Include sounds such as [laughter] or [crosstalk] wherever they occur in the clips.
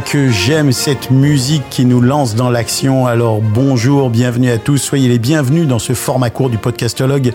Que j'aime cette musique qui nous lance dans l'action. Alors bonjour, bienvenue à tous. Soyez les bienvenus dans ce format court du podcastologue.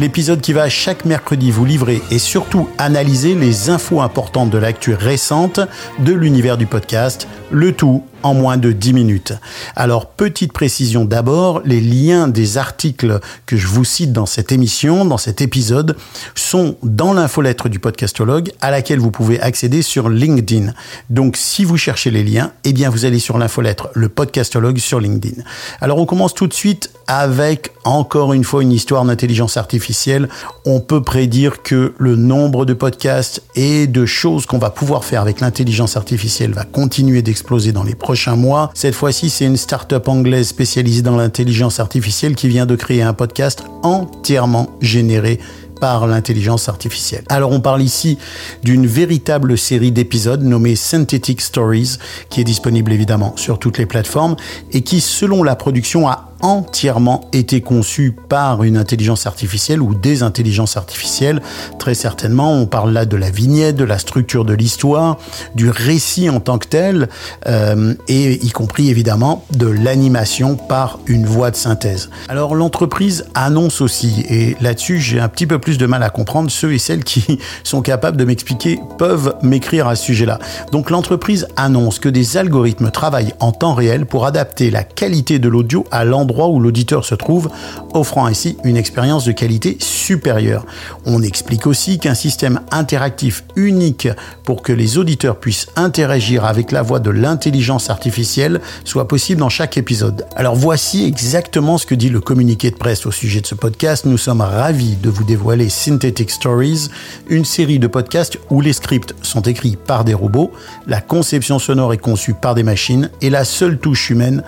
L'épisode qui va chaque mercredi vous livrer et surtout analyser les infos importantes de l'actu récente de l'univers du podcast. Le tout en moins de 10 minutes. Alors, petite précision d'abord, les liens des articles que je vous cite dans cette émission, dans cet épisode, sont dans l'infolettre du podcastologue à laquelle vous pouvez accéder sur LinkedIn. Donc, si vous cherchez les liens, eh bien, vous allez sur l'infolettre, le podcastologue sur LinkedIn. Alors, on commence tout de suite avec, encore une fois, une histoire d'intelligence artificielle. On peut prédire que le nombre de podcasts et de choses qu'on va pouvoir faire avec l'intelligence artificielle va continuer d'exploser dans les mois. Cette fois-ci, c'est une start-up anglaise spécialisée dans l'intelligence artificielle qui vient de créer un podcast entièrement généré par l'intelligence artificielle. Alors on parle ici d'une véritable série d'épisodes nommée Synthetic Stories qui est disponible évidemment sur toutes les plateformes et qui selon la production a entièrement été conçu par une intelligence artificielle ou des intelligences artificielles. Très certainement, on parle là de la vignette, de la structure de l'histoire, du récit en tant que tel, euh, et y compris évidemment de l'animation par une voix de synthèse. Alors l'entreprise annonce aussi, et là-dessus j'ai un petit peu plus de mal à comprendre, ceux et celles qui [laughs] sont capables de m'expliquer peuvent m'écrire à ce sujet-là. Donc l'entreprise annonce que des algorithmes travaillent en temps réel pour adapter la qualité de l'audio à l'endroit où l'auditeur se trouve, offrant ainsi une expérience de qualité supérieure. On explique aussi qu'un système interactif unique pour que les auditeurs puissent interagir avec la voix de l'intelligence artificielle soit possible dans chaque épisode. Alors voici exactement ce que dit le communiqué de presse au sujet de ce podcast. Nous sommes ravis de vous dévoiler Synthetic Stories, une série de podcasts où les scripts sont écrits par des robots, la conception sonore est conçue par des machines et la seule touche humaine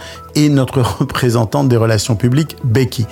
est notre représentante des relations publiques, Becky.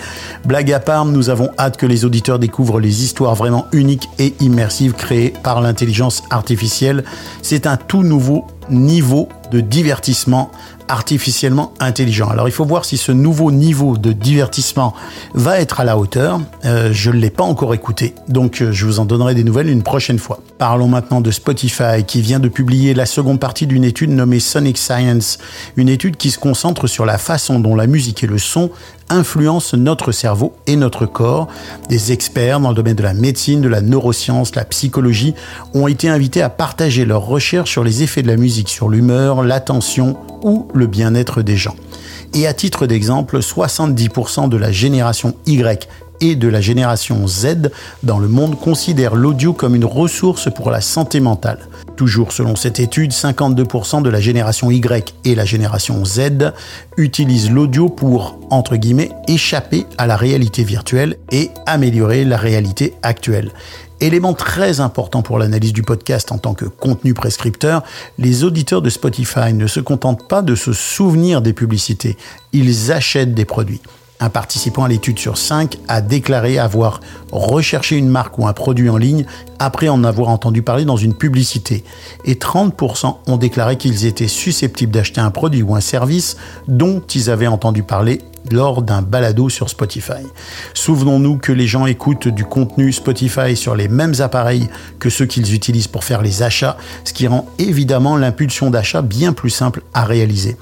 Blague à part, nous avons hâte que les auditeurs découvrent les histoires vraiment uniques et immersives créées par l'intelligence artificielle. C'est un tout nouveau niveau de divertissement artificiellement intelligent. Alors il faut voir si ce nouveau niveau de divertissement va être à la hauteur. Euh, je ne l'ai pas encore écouté, donc euh, je vous en donnerai des nouvelles une prochaine fois. Parlons maintenant de Spotify qui vient de publier la seconde partie d'une étude nommée Sonic Science, une étude qui se concentre sur la façon dont la musique et le son influencent notre cerveau et notre corps. Des experts dans le domaine de la médecine, de la neuroscience, la psychologie ont été invités à partager leurs recherches sur les effets de la musique sur l'humeur, l'attention ou le bien-être des gens. Et à titre d'exemple, 70% de la génération Y et de la génération Z dans le monde considèrent l'audio comme une ressource pour la santé mentale. Toujours selon cette étude, 52% de la génération Y et la génération Z utilisent l'audio pour, entre guillemets, échapper à la réalité virtuelle et améliorer la réalité actuelle. Élément très important pour l'analyse du podcast en tant que contenu prescripteur, les auditeurs de Spotify ne se contentent pas de se souvenir des publicités, ils achètent des produits. Un participant à l'étude sur 5 a déclaré avoir recherché une marque ou un produit en ligne après en avoir entendu parler dans une publicité. Et 30% ont déclaré qu'ils étaient susceptibles d'acheter un produit ou un service dont ils avaient entendu parler lors d'un balado sur Spotify. Souvenons-nous que les gens écoutent du contenu Spotify sur les mêmes appareils que ceux qu'ils utilisent pour faire les achats, ce qui rend évidemment l'impulsion d'achat bien plus simple à réaliser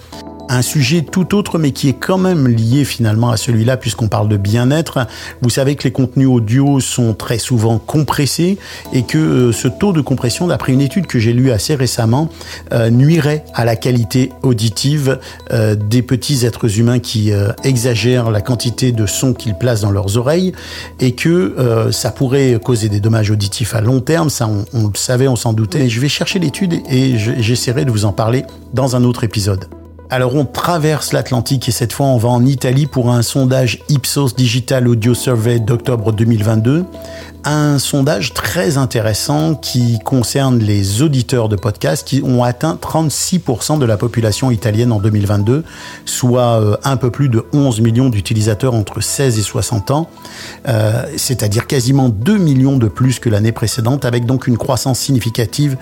un sujet tout autre, mais qui est quand même lié finalement à celui-là, puisqu'on parle de bien-être. Vous savez que les contenus audio sont très souvent compressés et que euh, ce taux de compression, d'après une étude que j'ai lue assez récemment, euh, nuirait à la qualité auditive euh, des petits êtres humains qui exagèrent la quantité de son qu'ils placent dans leurs oreilles et que ça pourrait causer des dommages auditifs à long terme. Ça, on, on le savait, on s'en doutait. Je vais chercher l'étude et j'essaierai de vous en parler dans un autre épisode. Alors on traverse l'Atlantique et cette fois on va en Italie pour un sondage Ipsos Digital Audio Survey d'octobre 2022 un sondage très intéressant qui concerne les auditeurs de podcasts qui ont atteint 36% de la population italienne en 2022, soit euh, un peu plus de 11 millions d'utilisateurs entre 16 et 60 ans, euh, c'est-à-dire quasiment 2 millions de plus que l'année précédente, avec donc une croissance significative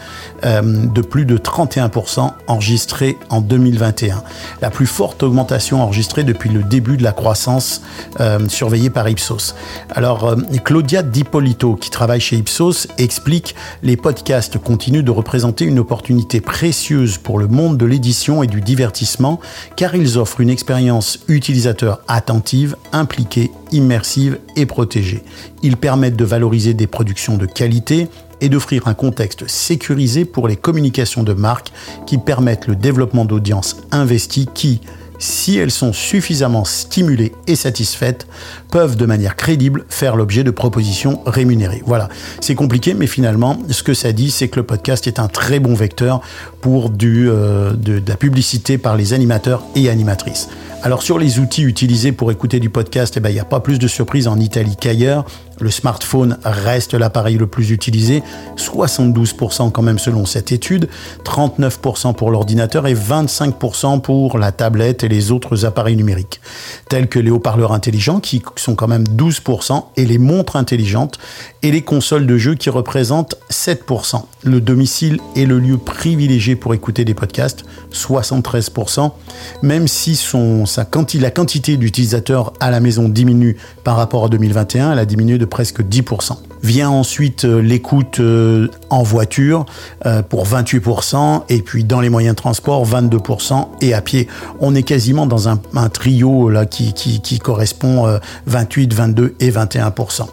euh, de plus de 31% enregistrée en 2021. La plus forte augmentation enregistrée depuis le début de la croissance surveillée par Ipsos. Alors, Claudia Dipoli Qui travaille chez Ipsos, explique les podcasts continuent de représenter une opportunité précieuse pour le monde de l'édition et du divertissement, car ils offrent une expérience utilisateur attentive, impliquée, immersive et protégée. Ils permettent de valoriser des productions de qualité, et d'offrir un contexte sécurisé pour les communications de marque qui permettent le développement d'audiences investies qui, si elles sont suffisamment stimulées et satisfaites, peuvent de manière crédible faire l'objet de propositions rémunérées. Voilà, c'est compliqué, mais finalement, ce que ça dit, c'est que le podcast est un très bon vecteur pour euh, de, la publicité par les animateurs et animatrices. Alors sur les outils utilisés pour écouter du podcast, eh ben, il n'y a pas plus de surprises en Italie qu'ailleurs. Le smartphone reste l'appareil le plus utilisé, 72% quand même selon cette étude, 39% pour l'ordinateur et 25% pour la tablette et les autres appareils numériques, tels que les haut-parleurs intelligents qui sont quand même 12% et les montres intelligentes et les consoles de jeux qui représentent 7%. Le domicile est le lieu privilégié pour écouter des podcasts, 73%, même si son, sa, la quantité d'utilisateurs à la maison diminue par rapport à 2021, elle a diminué de presque 10%. Vient ensuite euh, l'écoute euh, en voiture euh, pour 28% et puis dans les moyens de transport 22% et à pied. On est quasiment dans un, trio là qui, qui, correspond 28, 22 et 21%.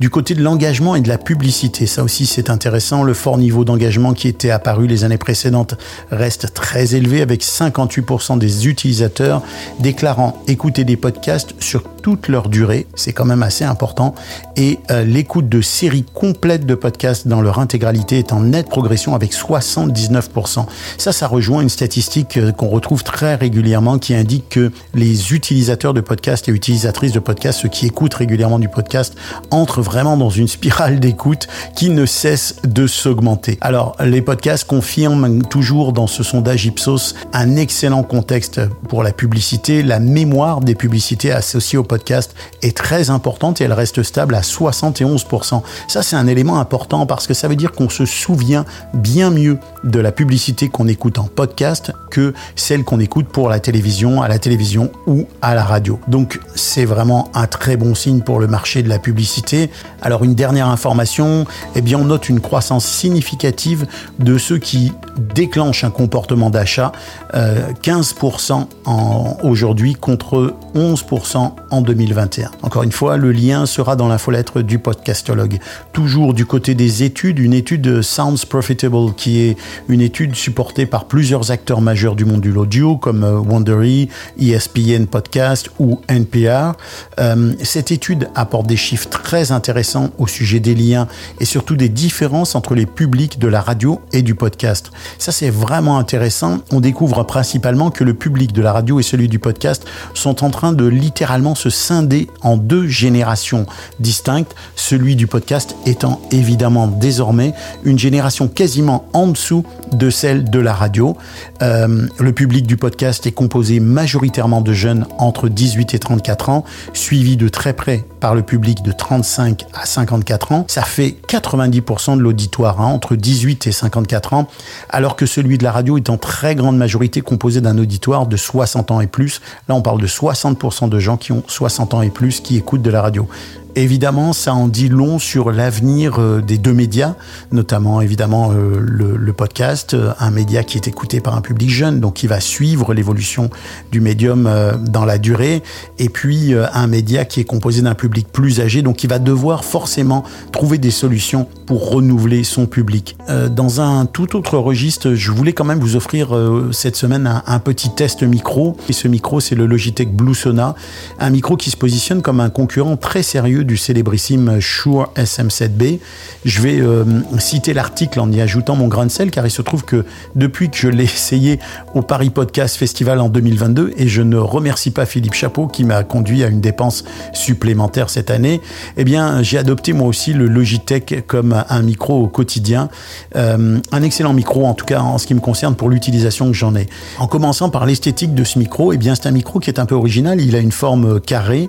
Du côté de l'engagement et de la publicité, ça aussi c'est intéressant. Le fort niveau d'engagement qui était apparu les années précédentes reste très élevé avec 58% des utilisateurs déclarant écouter des podcasts sur toute leur durée. C'est quand même assez important. Et l'écoute de série complète de podcasts dans leur intégralité est en nette progression avec 79%. Ça, ça rejoint une statistique euh, qu'on retrouve très régulièrement qui indique que les utilisateurs de podcasts et utilisatrices de podcasts, ceux qui écoutent régulièrement du podcast, entrent vraiment dans une spirale d'écoute qui ne cesse de s'augmenter. Alors, les podcasts confirment toujours dans ce sondage Ipsos un excellent contexte pour la publicité. La mémoire des publicités associées au podcast est très importante et elle reste stable à 71%. Ça, c'est un élément important parce que ça veut dire qu'on se souvient bien mieux de la publicité qu'on écoute en podcast que celle qu'on écoute pour la télévision, à la télévision ou à la radio. Donc, c'est vraiment un très bon signe pour le marché de la publicité. Alors, une dernière information, eh bien, on note une croissance significative de ceux qui déclenchent un comportement d'achat, 15% euh, aujourd'hui contre 11% en 2021. Encore une fois, le lien sera dans l'infolettre du podcastologue. Toujours du côté des études, une étude Sounds Profitable qui est une étude supportée par plusieurs acteurs majeurs du monde de l'audio comme euh, ESPN Podcast ou NPR. Euh, cette étude apporte des chiffres très intéressants au sujet des liens et surtout des différences entre les publics de la radio et du podcast. Ça c'est vraiment intéressant. On découvre principalement que le public de la radio et celui du podcast sont en train de littéralement se scinder en deux générations distinctes, celui du podcast étant évidemment désormais une génération quasiment en dessous de celle de la radio. Euh, le public du podcast est composé majoritairement de jeunes entre 18 et 34 ans, suivi de très près par le public de 35 à 54 ans. Ça fait 90% de l'auditoire hein, entre 18 et 54 ans, alors que celui de la radio est en très grande majorité composé d'un auditoire de 60 ans et plus. Là, on parle de 60% de gens qui ont 60 ans et plus qui écoutent de la radio. Évidemment, ça en dit long sur l'avenir euh, des deux médias, notamment évidemment euh, le, podcast, euh, un média qui est écouté par un public jeune, donc qui va suivre l'évolution du médium dans la durée, et puis un média qui est composé d'un public plus âgé, donc qui va devoir forcément trouver des solutions pour renouveler son public. Dans un tout autre registre, je voulais quand même vous offrir cette semaine un, un petit test micro, et ce micro c'est le Logitech Blue Sona, un micro qui se positionne comme un concurrent très sérieux du célébrissime Shure SM7B. Je vais euh, citer l'article en y ajoutant mon grain de sel car il se trouve que depuis que je l'ai essayé au Paris Podcast Festival en 2022 et je ne remercie pas Philippe Chapeau qui m'a conduit à une dépense supplémentaire cette année, eh bien j'ai adopté moi aussi le Logitech comme un micro au quotidien. Euh, un excellent micro en tout cas en ce qui me concerne pour l'utilisation que j'en ai. En commençant par l'esthétique de ce micro, eh bien c'est un micro qui est un peu original, il a une forme carrée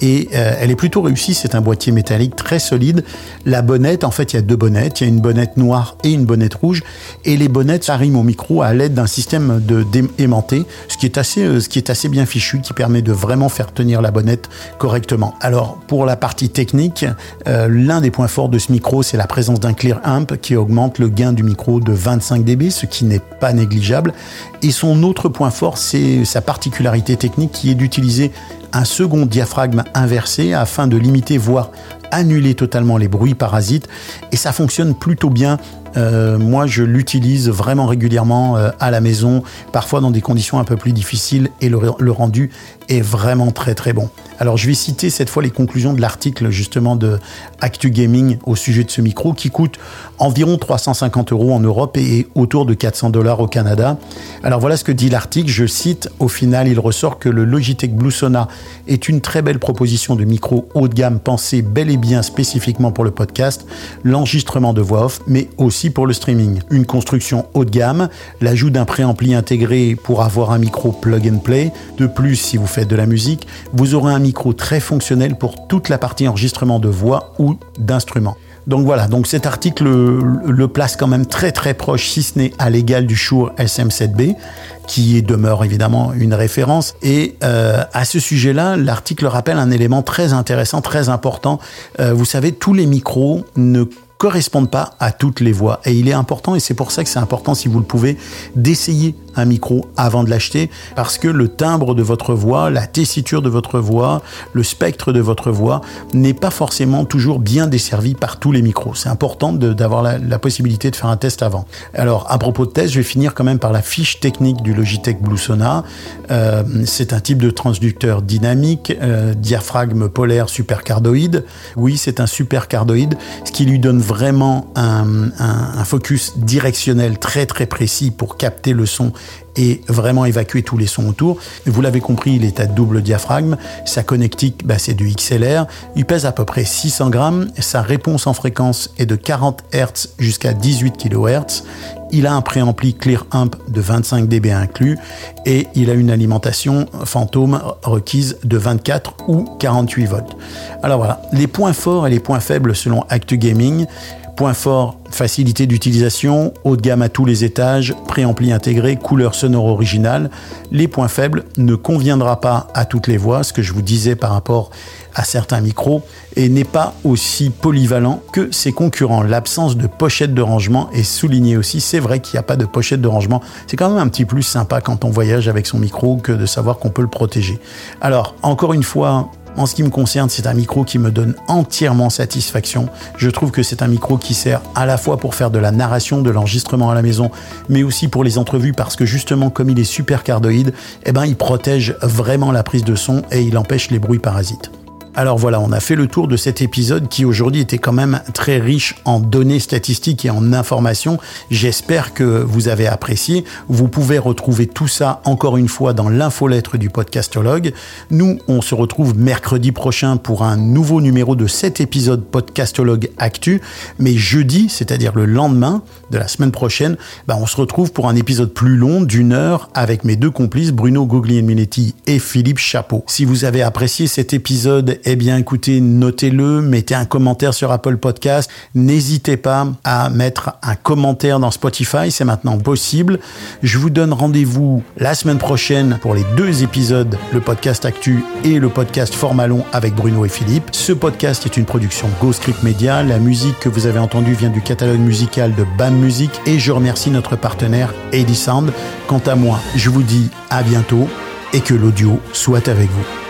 et euh, elle est plutôt réussie c'est un boîtier métallique très solide. La bonnette, en fait, il y a deux bonnettes. Il y a une bonnette noire et une bonnette rouge. Et les bonnettes s'arriment au micro à l'aide d'un système de aimanté, ce qui est assez, euh, ce qui est assez bien fichu, qui permet de vraiment faire tenir la bonnette correctement. Alors, pour la partie technique, euh, l'un des points forts de ce micro, c'est la présence d'un clear amp qui augmente le gain du micro de 25 dB, ce qui n'est pas négligeable. Et son autre point fort, c'est sa particularité technique qui est d'utiliser un second diaphragme inversé afin de limiter, voire annuler totalement les bruits parasites. Et ça fonctionne plutôt bien euh, moi, je l'utilise vraiment régulièrement euh, à la maison, parfois dans des conditions un peu plus difficiles, et le, rendu est vraiment très très bon. Alors, je vais citer cette fois les conclusions de l'article justement de Actu Gaming au sujet de ce micro, qui coûte environ 350 euros en Europe et autour de 400 dollars au Canada. Alors voilà ce que dit l'article. Je cite. Au final, il ressort que le Logitech Blue Sona est une très belle proposition de micro haut de gamme pensé bel et bien spécifiquement pour le podcast, l'enregistrement de voix off, mais aussi pour le streaming. Une construction haut de gamme, l'ajout d'un préampli intégré pour avoir un micro plug and play. De plus, si vous faites de la musique, vous aurez un micro très fonctionnel pour toute la partie enregistrement de voix ou d'instruments. Donc voilà, donc cet article le, place quand même très très proche, si ce n'est à l'égal du Shure SM7B, qui demeure évidemment une référence. Et euh, à ce sujet-là, l'article rappelle un élément très intéressant, très important. Euh, vous savez, tous les micros ne correspondent pas à toutes les voix. Et il est important, et c'est pour ça que c'est important, si vous le pouvez, d'essayer un micro avant de l'acheter parce que le timbre de votre voix, la tessiture de votre voix, le spectre de votre voix n'est pas forcément toujours bien desservi par tous les micros. C'est important d'avoir la, possibilité de faire un test avant. Alors, à propos de test, je vais finir quand même par la fiche technique du Logitech Blue Sona. Euh, c'est un type de transducteur dynamique, euh, diaphragme polaire supercardoïde. Oui, c'est un supercardoïde, ce qui lui donne vraiment un focus directionnel très très précis pour capter le son et vraiment évacuer tous les sons autour. Vous l'avez compris, il est à double diaphragme. Sa connectique, bah, c'est du XLR. Il pèse à peu près 600 grammes. Sa réponse en fréquence est de 40 Hz jusqu'à 18 kHz. Il a un préampli Clear Amp de 25 dB inclus et il a une alimentation fantôme requise de 24 ou 48 volts. Alors voilà, les points forts et les points faibles selon Actu Gaming. Point fort, facilité d'utilisation, haut de gamme à tous les étages, préampli intégré, couleur sonore originale. Les points faibles ne conviendra pas à toutes les voix, ce que je vous disais par rapport à certains micros, et n'est pas aussi polyvalent que ses concurrents. L'absence de pochette de rangement est soulignée aussi. C'est vrai qu'il n'y a pas de pochette de rangement. C'est quand même un petit plus sympa quand on voyage avec son micro que de savoir qu'on peut le protéger. Alors, encore une fois, en ce qui me concerne, c'est un micro qui me donne entièrement satisfaction. Je trouve que c'est un micro qui sert à la fois pour faire de la narration, de l'enregistrement à la maison, mais aussi pour les entrevues parce que justement, comme il est super cardoïde, eh ben, il protège vraiment la prise de son et il empêche les bruits parasites. Alors voilà, on a fait le tour de cet épisode qui aujourd'hui était quand même très riche en données statistiques et en informations. J'espère que vous avez apprécié. Vous pouvez retrouver tout ça encore une fois dans l'infolettre du podcastologue. Nous, on se retrouve mercredi prochain pour un nouveau numéro de cet épisode podcastologue actu. Mais jeudi, c'est-à-dire le lendemain de la semaine prochaine, bah, on se retrouve pour un épisode plus long d'une heure avec mes deux complices Bruno Guglielminetti et Philippe Chapeau. Si vous avez apprécié cet épisode eh bien écoutez, notez-le, mettez un commentaire sur Apple Podcast. N'hésitez pas à mettre un commentaire dans Spotify, c'est maintenant possible. Je vous donne rendez-vous la semaine prochaine pour les deux épisodes, le podcast Actu et le podcast Format long avec Bruno et Philippe. Ce podcast est une production Script Media. La musique que vous avez entendue vient du catalogue musical de BAM Music et je remercie notre partenaire Sound. Quant à moi, je vous dis à bientôt et que l'audio soit avec vous.